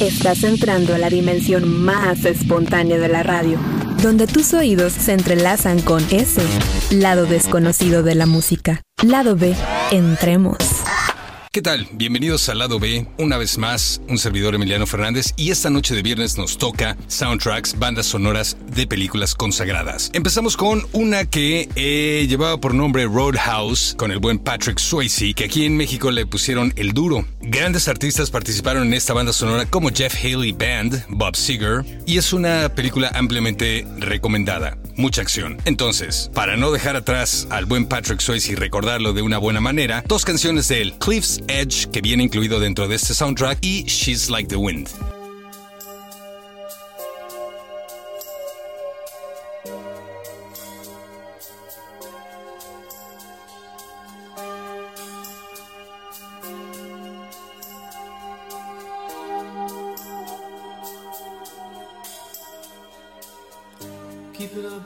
Estás entrando a la dimensión más espontánea de la radio, donde tus oídos se entrelazan con ese lado desconocido de la música. Lado B, entremos. ¿Qué tal? Bienvenidos al lado B, una vez más, un servidor Emiliano Fernández y esta noche de viernes nos toca soundtracks, bandas sonoras de películas consagradas. Empezamos con una que eh, llevaba por nombre Roadhouse, con el buen Patrick Swayze, que aquí en México le pusieron el duro. Grandes artistas participaron en esta banda sonora como Jeff Haley Band, Bob Seger, y es una película ampliamente recomendada. Mucha acción. Entonces, para no dejar atrás al buen Patrick Swayze y recordarlo de una buena manera, dos canciones de él, Cliff's Edge, que viene incluido dentro de este soundtrack, y She's Like the Wind. Keep it up,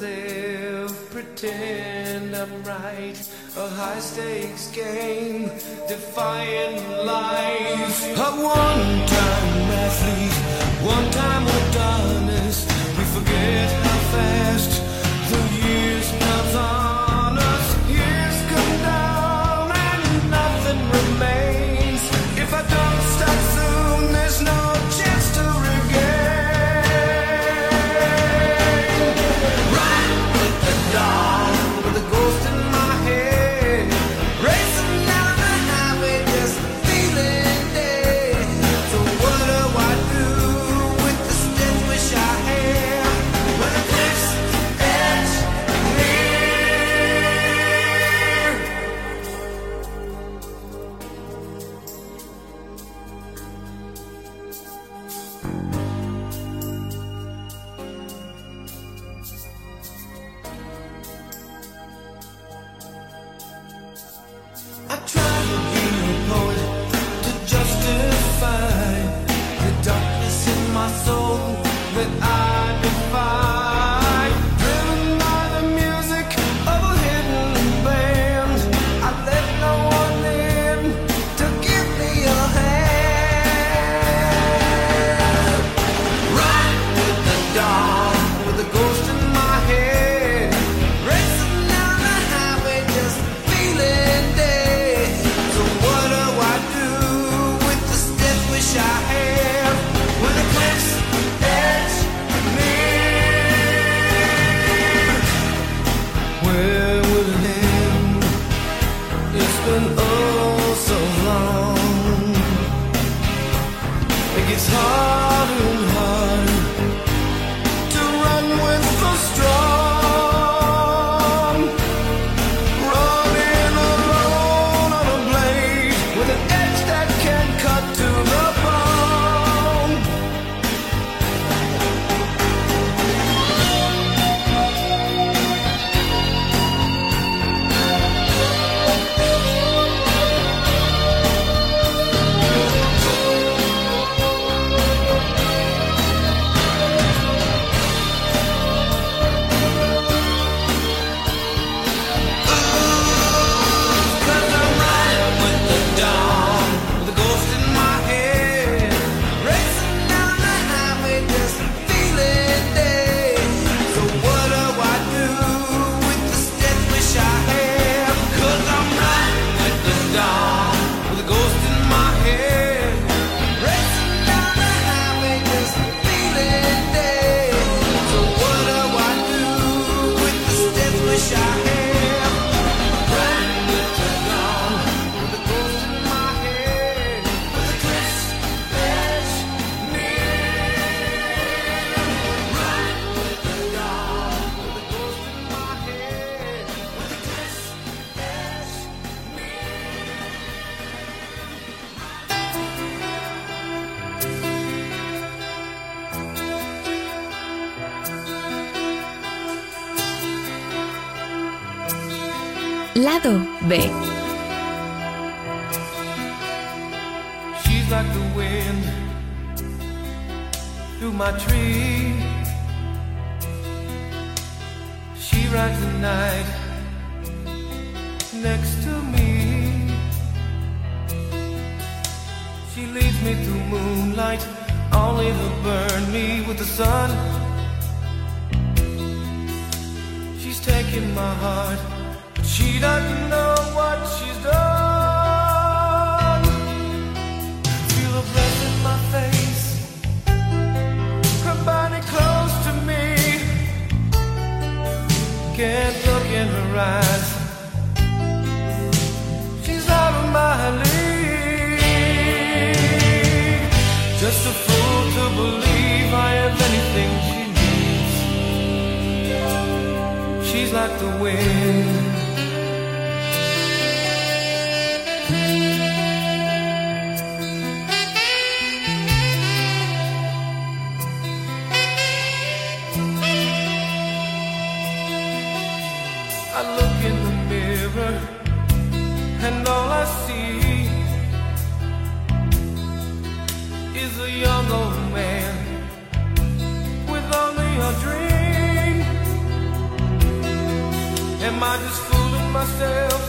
myself, pretend I'm right. A high stakes game, defying life. A one time athlete, one time Adonis. We forget how fast the years comes on it's hard. Lado B. She's like the wind through my tree. She rides the night next to me. She leads me through moonlight, only to burn me with the sun. She's taking my heart, she doesn't know what she's done. Feel the breath in my face, her body close to me. Can't look in her eyes. She's out of my league. Just a fool to believe I have anything she needs. She's like the wind. Am I just fooling myself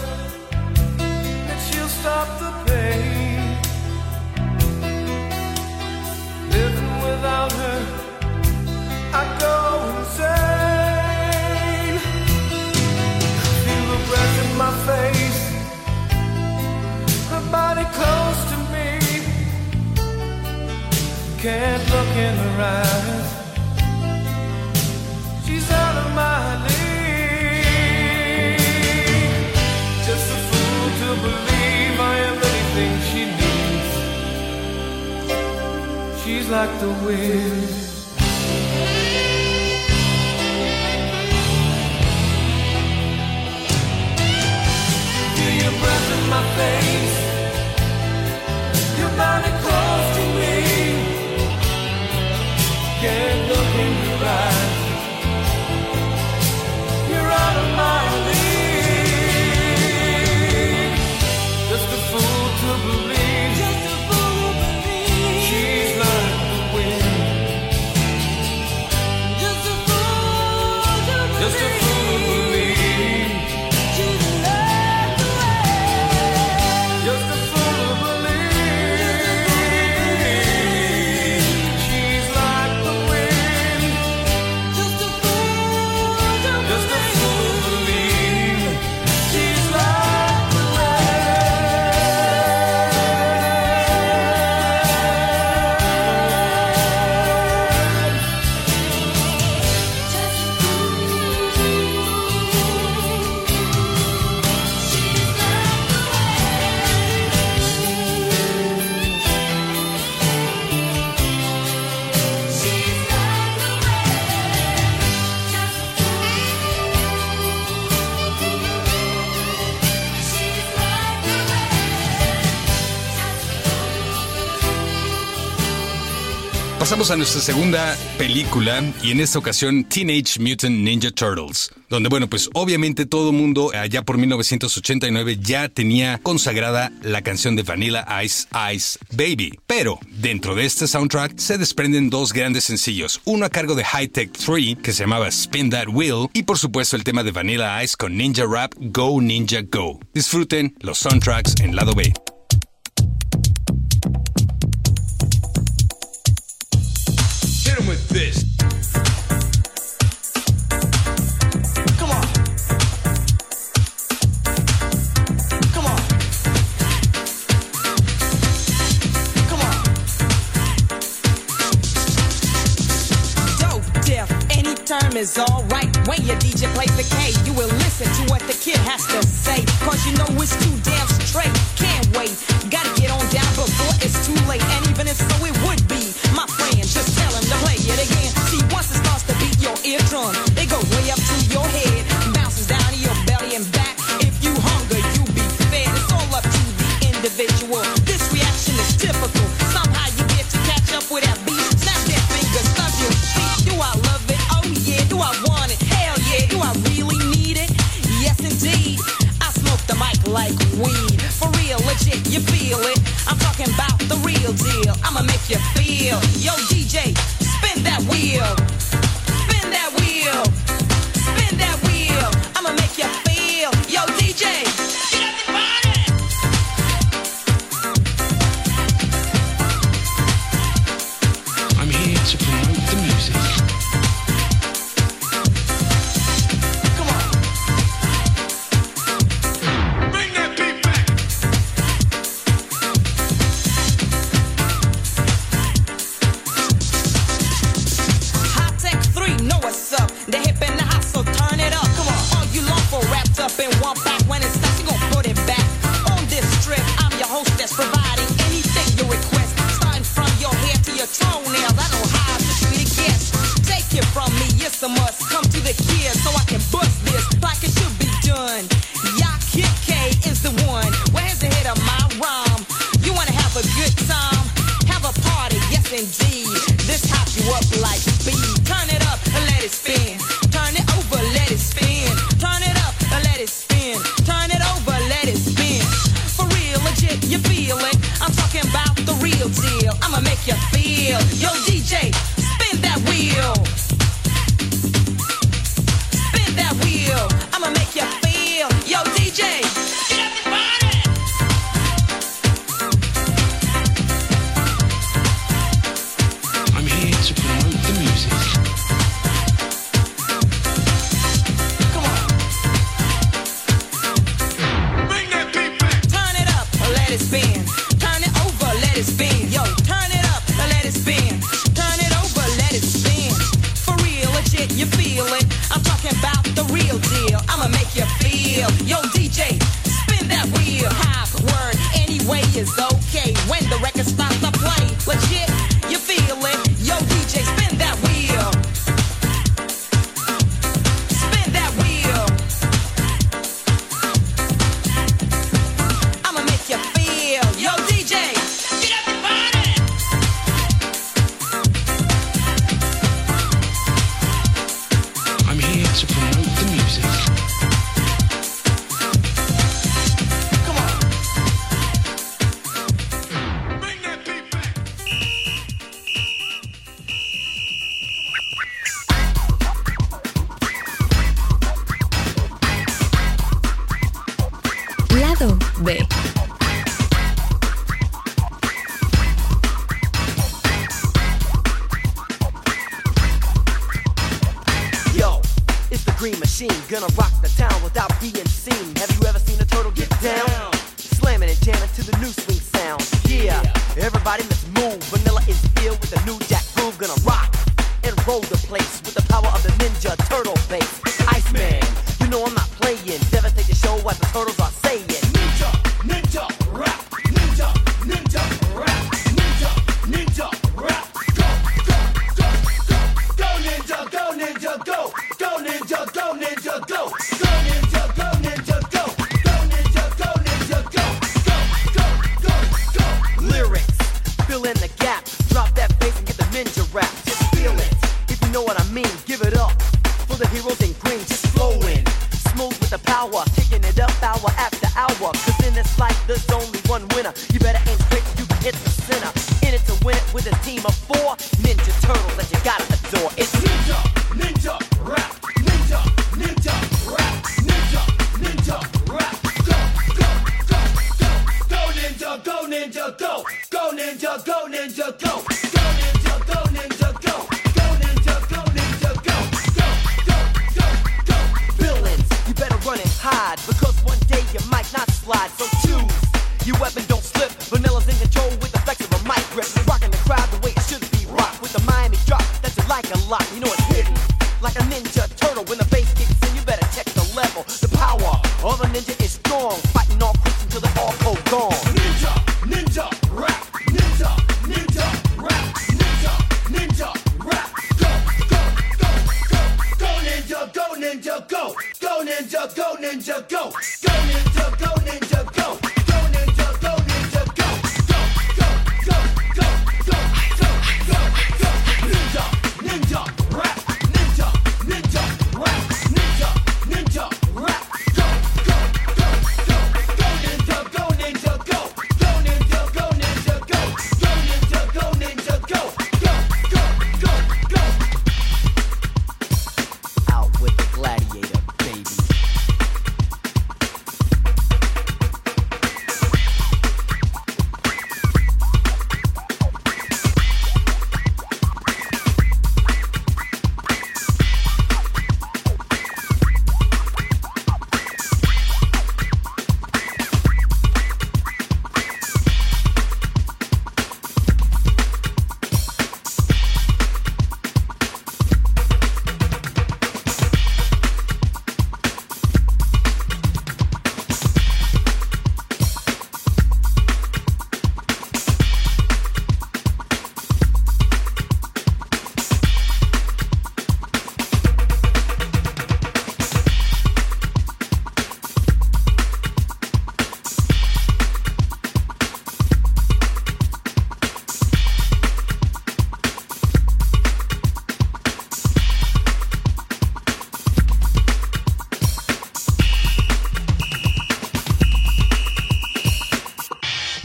that she'll stop the pain? Living without her, I go insane. Feel the breath in my face, her body close to me. Can't look in her eyes. She's out of my league. To believe I am anything she needs. She's like the wind. Feel your breath in my face. Your body close to me. Can't look in A nuestra segunda película y en esta ocasión Teenage Mutant Ninja Turtles, donde bueno, pues obviamente todo mundo allá por 1989 ya tenía consagrada la canción de Vanilla Ice Ice Baby, pero dentro de este soundtrack se desprenden dos grandes sencillos, uno a cargo de High Tech 3 que se llamaba Spin That Wheel y por supuesto el tema de Vanilla Ice con Ninja Rap Go Ninja Go. Disfruten los soundtracks en lado B. Any term is alright. When your DJ plays the K, you will listen to what the kid has to say. Cause you know it's too damn straight. Can't wait. Gotta get on down before it's too late. And even if so, Yo, DJ, spin that wheel. gonna rock the town without being seen. Have you ever seen a turtle get down? Slamming and jamming to the new swing sound. Yeah, everybody let's move. Vanilla is filled with a new like a lot, you know it's hidden. Like a ninja turtle when the bass kicks in, you better check the level. The power of a ninja is strong.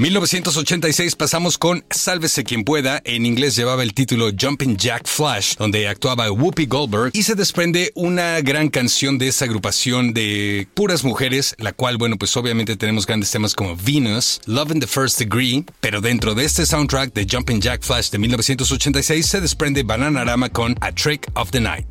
1986 pasamos con Sálvese quien pueda, en inglés llevaba el título Jumping Jack Flash, donde actuaba Whoopi Goldberg y se desprende una gran canción de esa agrupación de puras mujeres, la cual, bueno, pues obviamente tenemos grandes temas como Venus, Love in the First Degree, pero dentro de este soundtrack de Jumping Jack Flash de 1986 se desprende Bananarama con A Trick of the Night.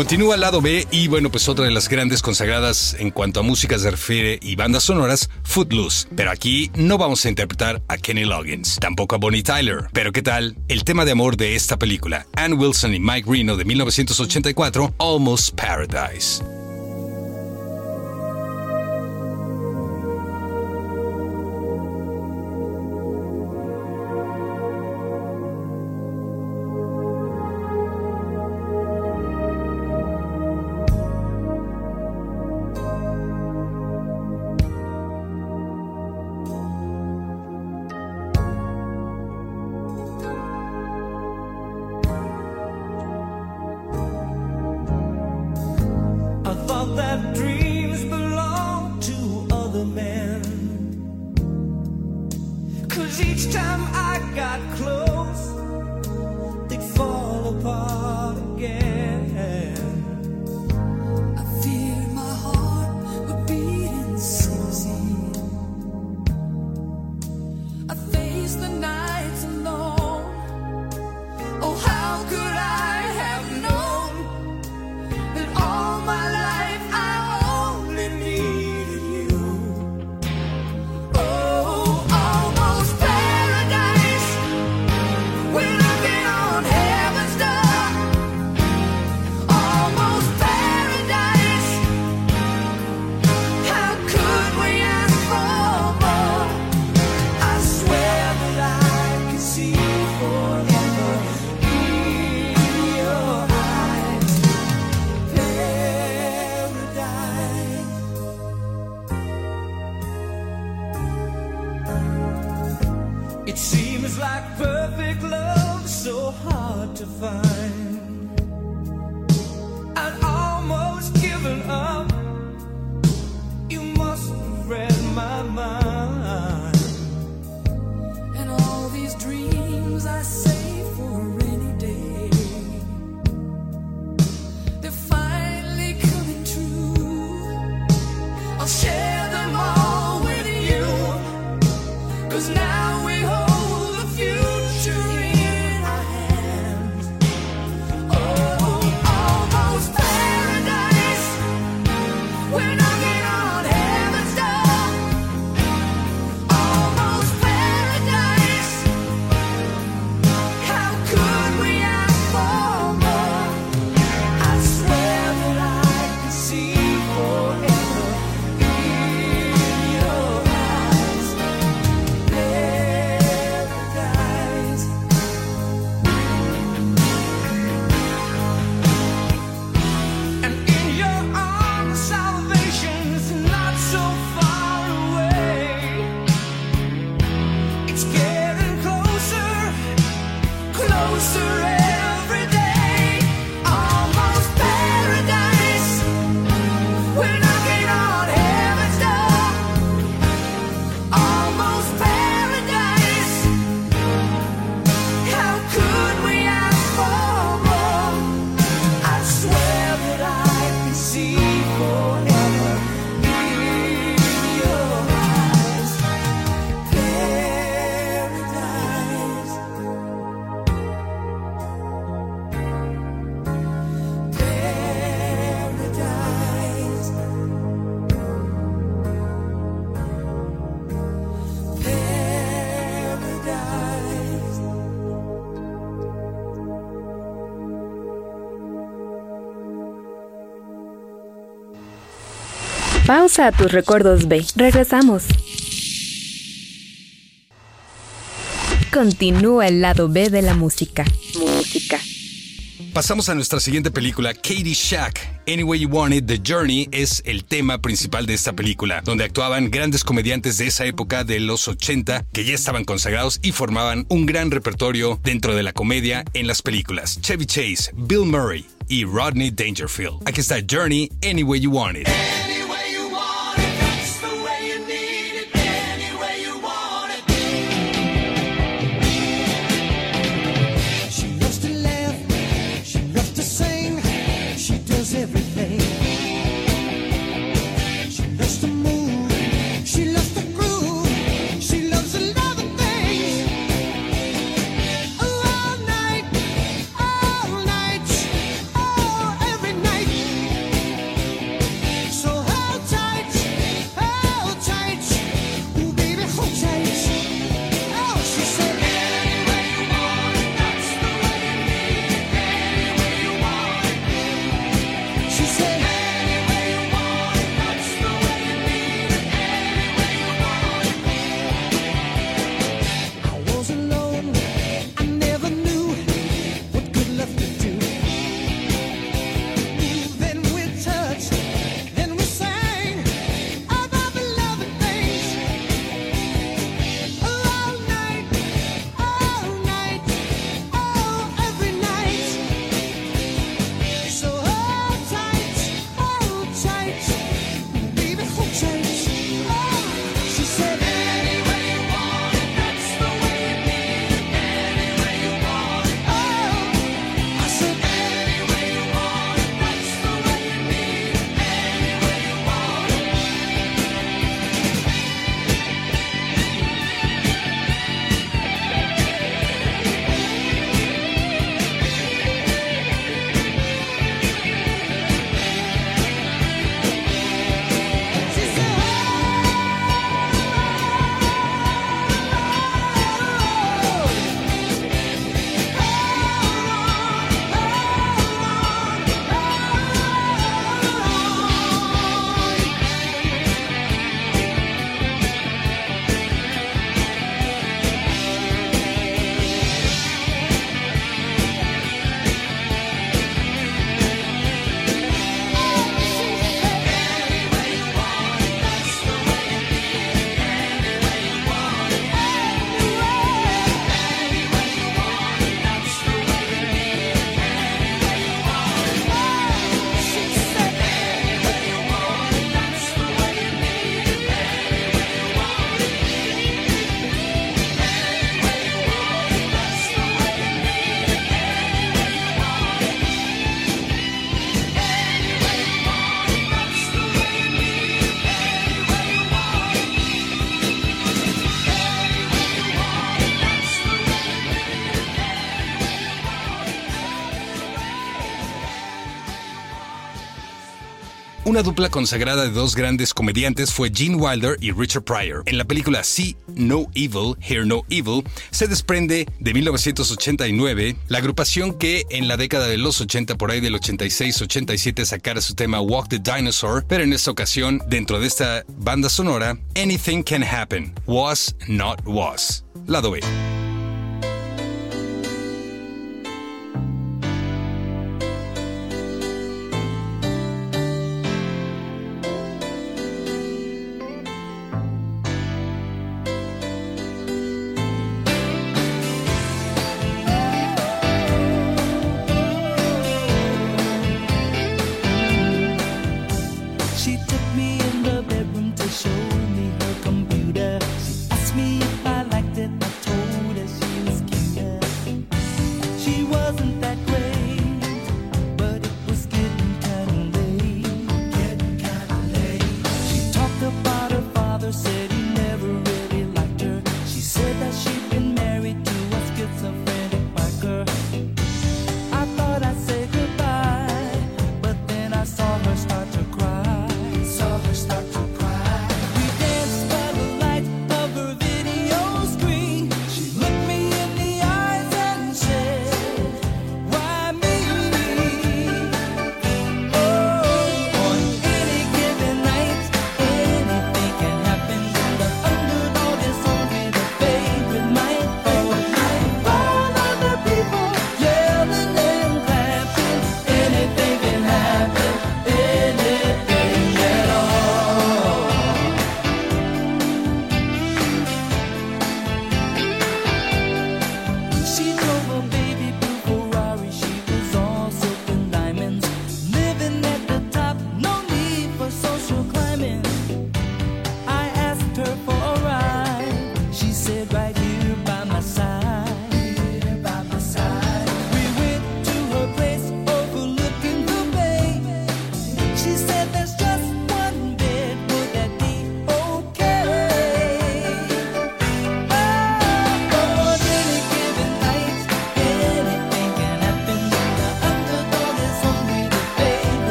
Continúa al lado B y bueno, pues otra de las grandes consagradas en cuanto a música se refiere y bandas sonoras, Footloose. Pero aquí no vamos a interpretar a Kenny Loggins, tampoco a Bonnie Tyler. Pero ¿qué tal? El tema de amor de esta película, Ann Wilson y Mike Reno de 1984, Almost Paradise. Pausa a tus recuerdos B. Regresamos. Continúa el lado B de la música. Música. Pasamos a nuestra siguiente película, Katie Shack. Anyway You Want It, The Journey es el tema principal de esta película, donde actuaban grandes comediantes de esa época de los 80 que ya estaban consagrados y formaban un gran repertorio dentro de la comedia en las películas. Chevy Chase, Bill Murray y Rodney Dangerfield. Aquí está Journey, Anyway You Want It. Una dupla consagrada de dos grandes comediantes fue Gene Wilder y Richard Pryor. En la película See No Evil, Hear No Evil, se desprende de 1989 la agrupación que en la década de los 80, por ahí del 86-87, sacara su tema Walk the Dinosaur, pero en esta ocasión, dentro de esta banda sonora, Anything Can Happen, Was Not Was. Lado B.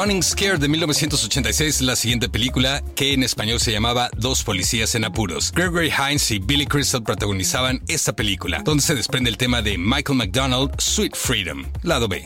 Running Scared de 1986, la siguiente película, que en español se llamaba Dos policías en apuros. Gregory Hines y Billy Crystal protagonizaban esta película, donde se desprende el tema de Michael McDonald, Sweet Freedom, lado B.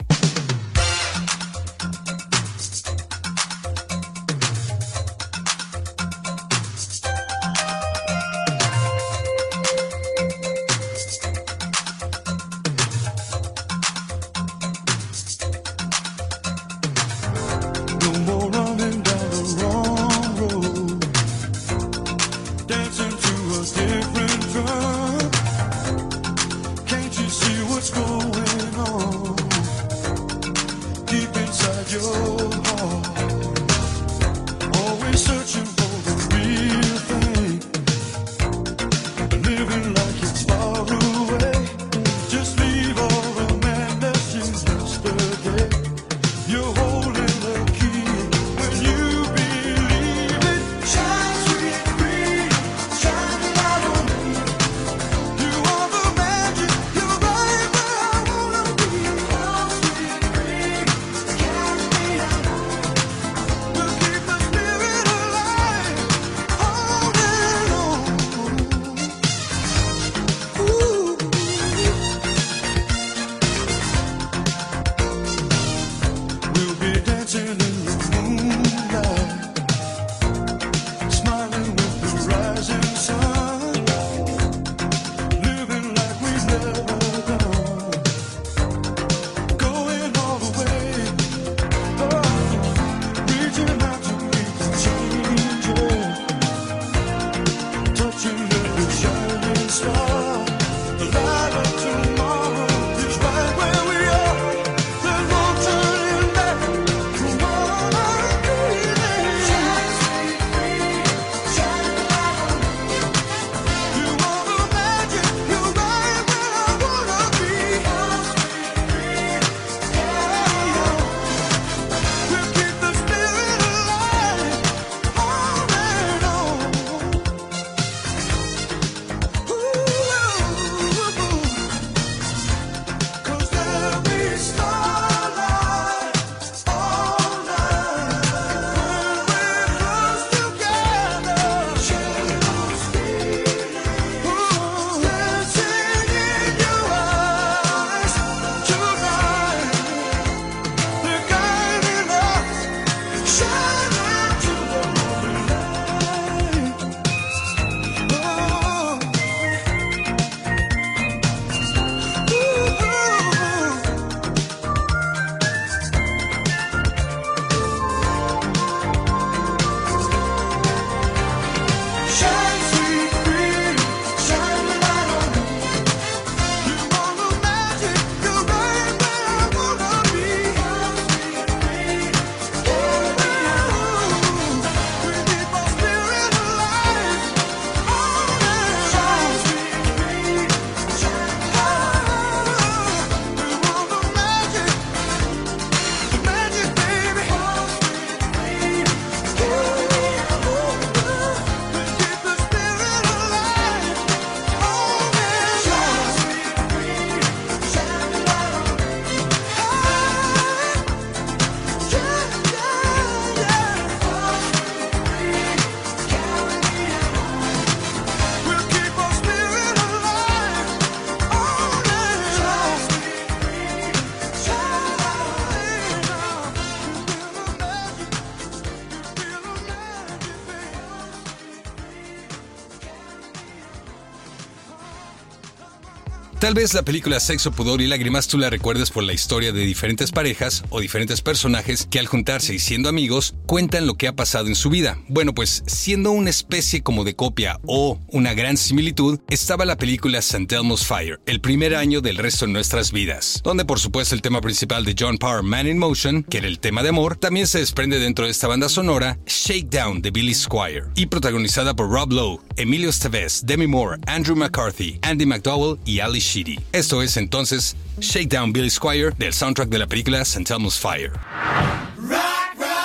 Tal vez la película Sexo, Pudor y Lágrimas tú la recuerdes por la historia de diferentes parejas o diferentes personajes que al juntarse y siendo amigos cuentan lo que ha pasado en su vida. Bueno, pues siendo una especie como de copia o una gran similitud, estaba la película St. Elmo's Fire, el primer año del resto de nuestras vidas, donde por supuesto el tema principal de John Parr, Man in Motion, que era el tema de amor, también se desprende dentro de esta banda sonora Shakedown de Billy Squire y protagonizada por Rob Lowe, Emilio Estevez, Demi Moore, Andrew McCarthy, Andy McDowell y Ali esto es entonces Shakedown Billy Squire del soundtrack de la película St. Fire. Strangers in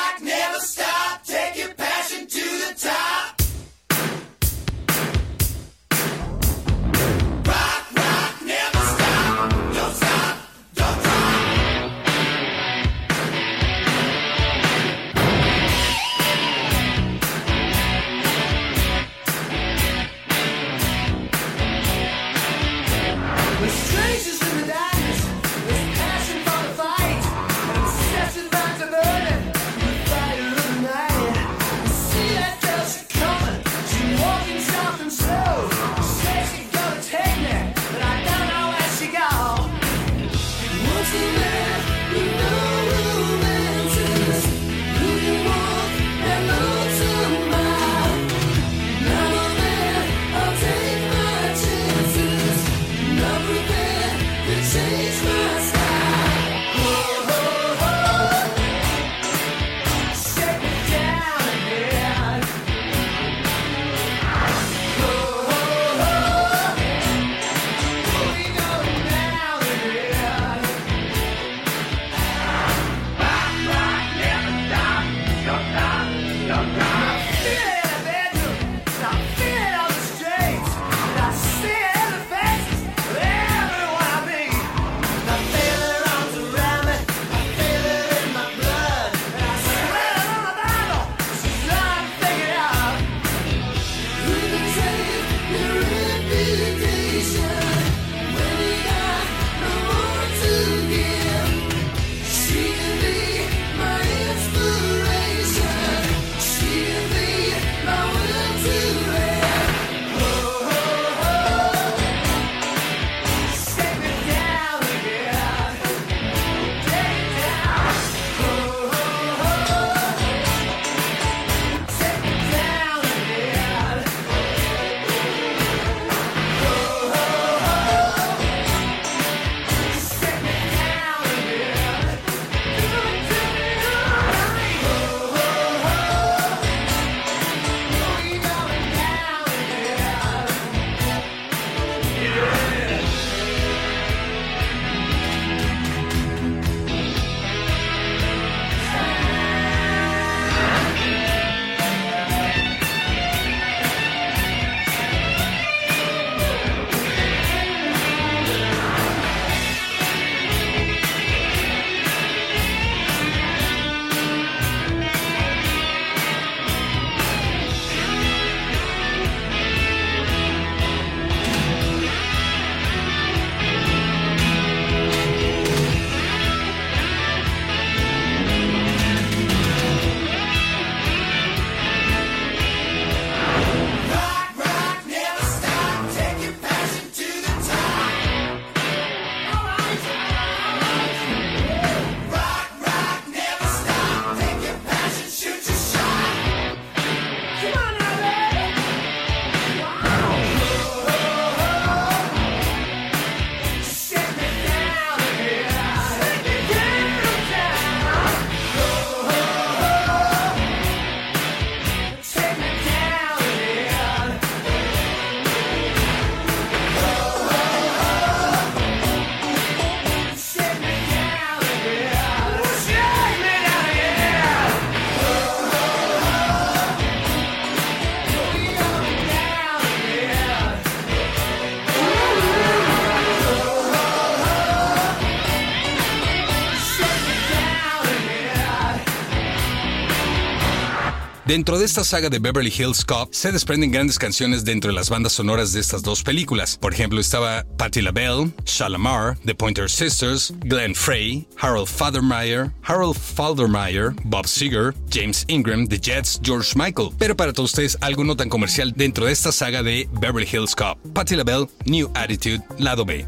Dentro de esta saga de Beverly Hills Cop se desprenden grandes canciones dentro de las bandas sonoras de estas dos películas. Por ejemplo, estaba Patti LaBelle, Shalamar, The Pointer Sisters, Glenn Frey, Harold Faldermeyer, Harold Faldermeyer, Bob Seger, James Ingram, The Jets, George Michael. Pero para todos ustedes, algo no tan comercial dentro de esta saga de Beverly Hills Cop. Patti LaBelle, New Attitude, lado B.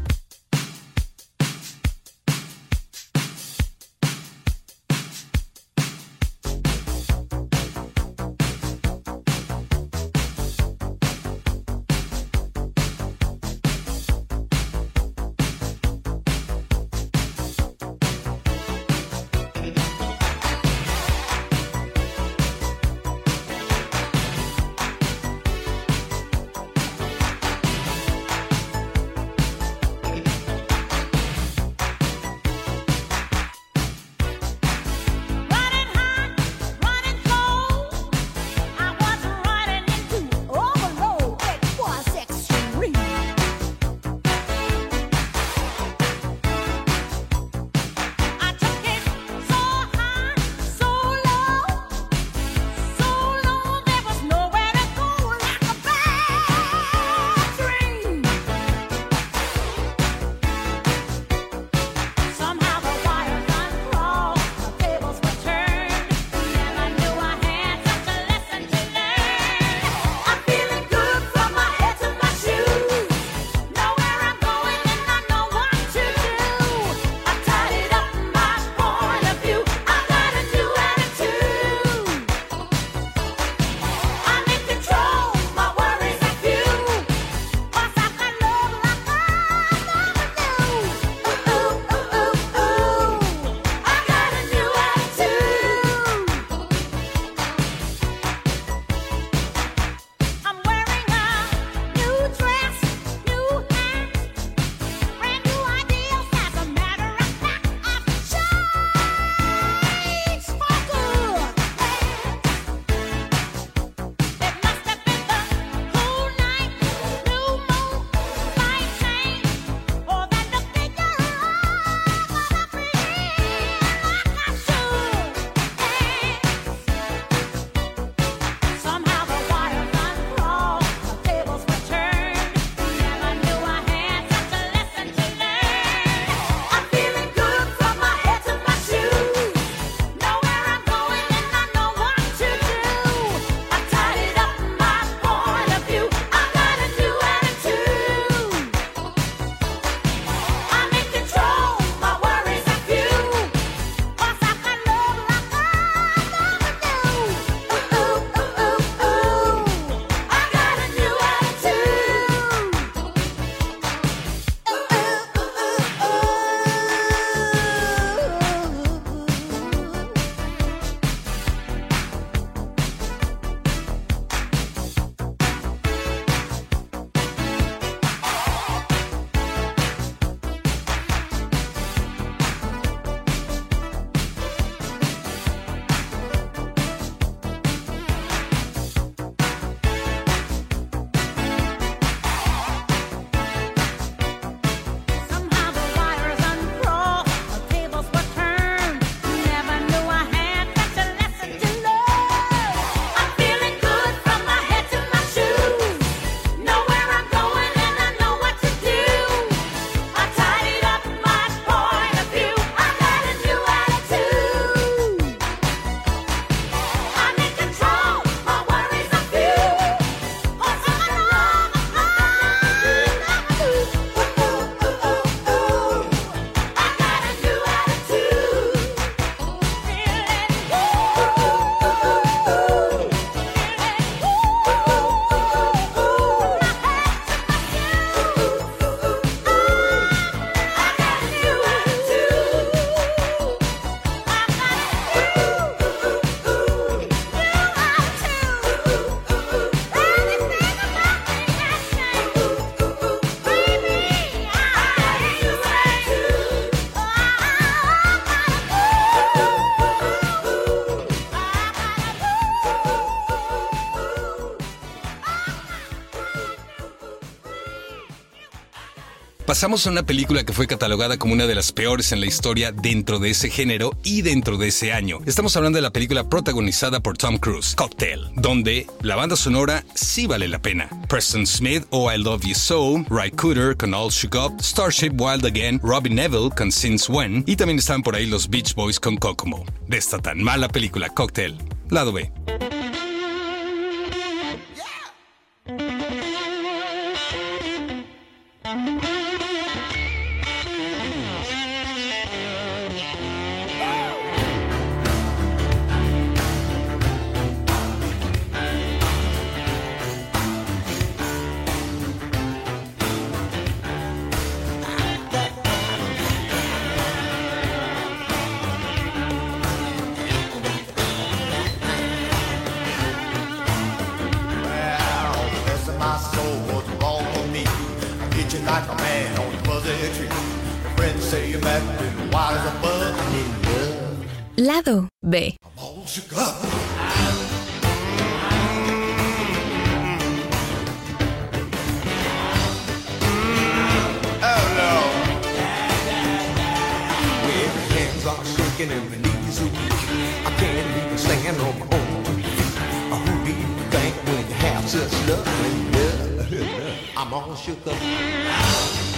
pasamos a una película que fue catalogada como una de las peores en la historia dentro de ese género y dentro de ese año. Estamos hablando de la película protagonizada por Tom Cruise, Cocktail, donde la banda sonora sí vale la pena. Preston Smith o I Love You So, Ry Cooter con All Shook Up, Starship Wild Again, Robin Neville con Since When y también están por ahí los Beach Boys con Kokomo. De esta tan mala película Cocktail, lado B. are B. love? I'm all shook up.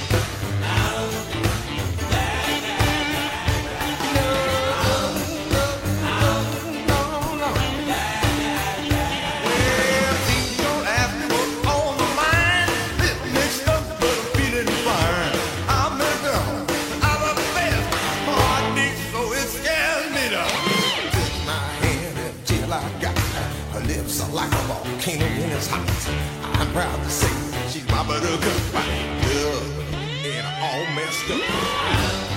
I'm proud to say she's my buttercup. Love, and all messed up.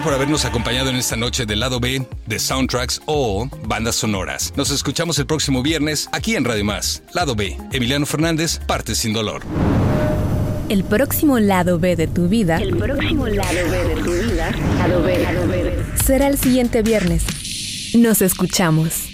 Gracias por habernos acompañado en esta noche del lado B de Soundtracks o Bandas Sonoras. Nos escuchamos el próximo viernes aquí en Radio Más. Lado B, Emiliano Fernández, parte sin dolor. El próximo lado B de tu vida. El próximo lado B de tu vida. Lado B, lado B. Será el siguiente viernes. Nos escuchamos.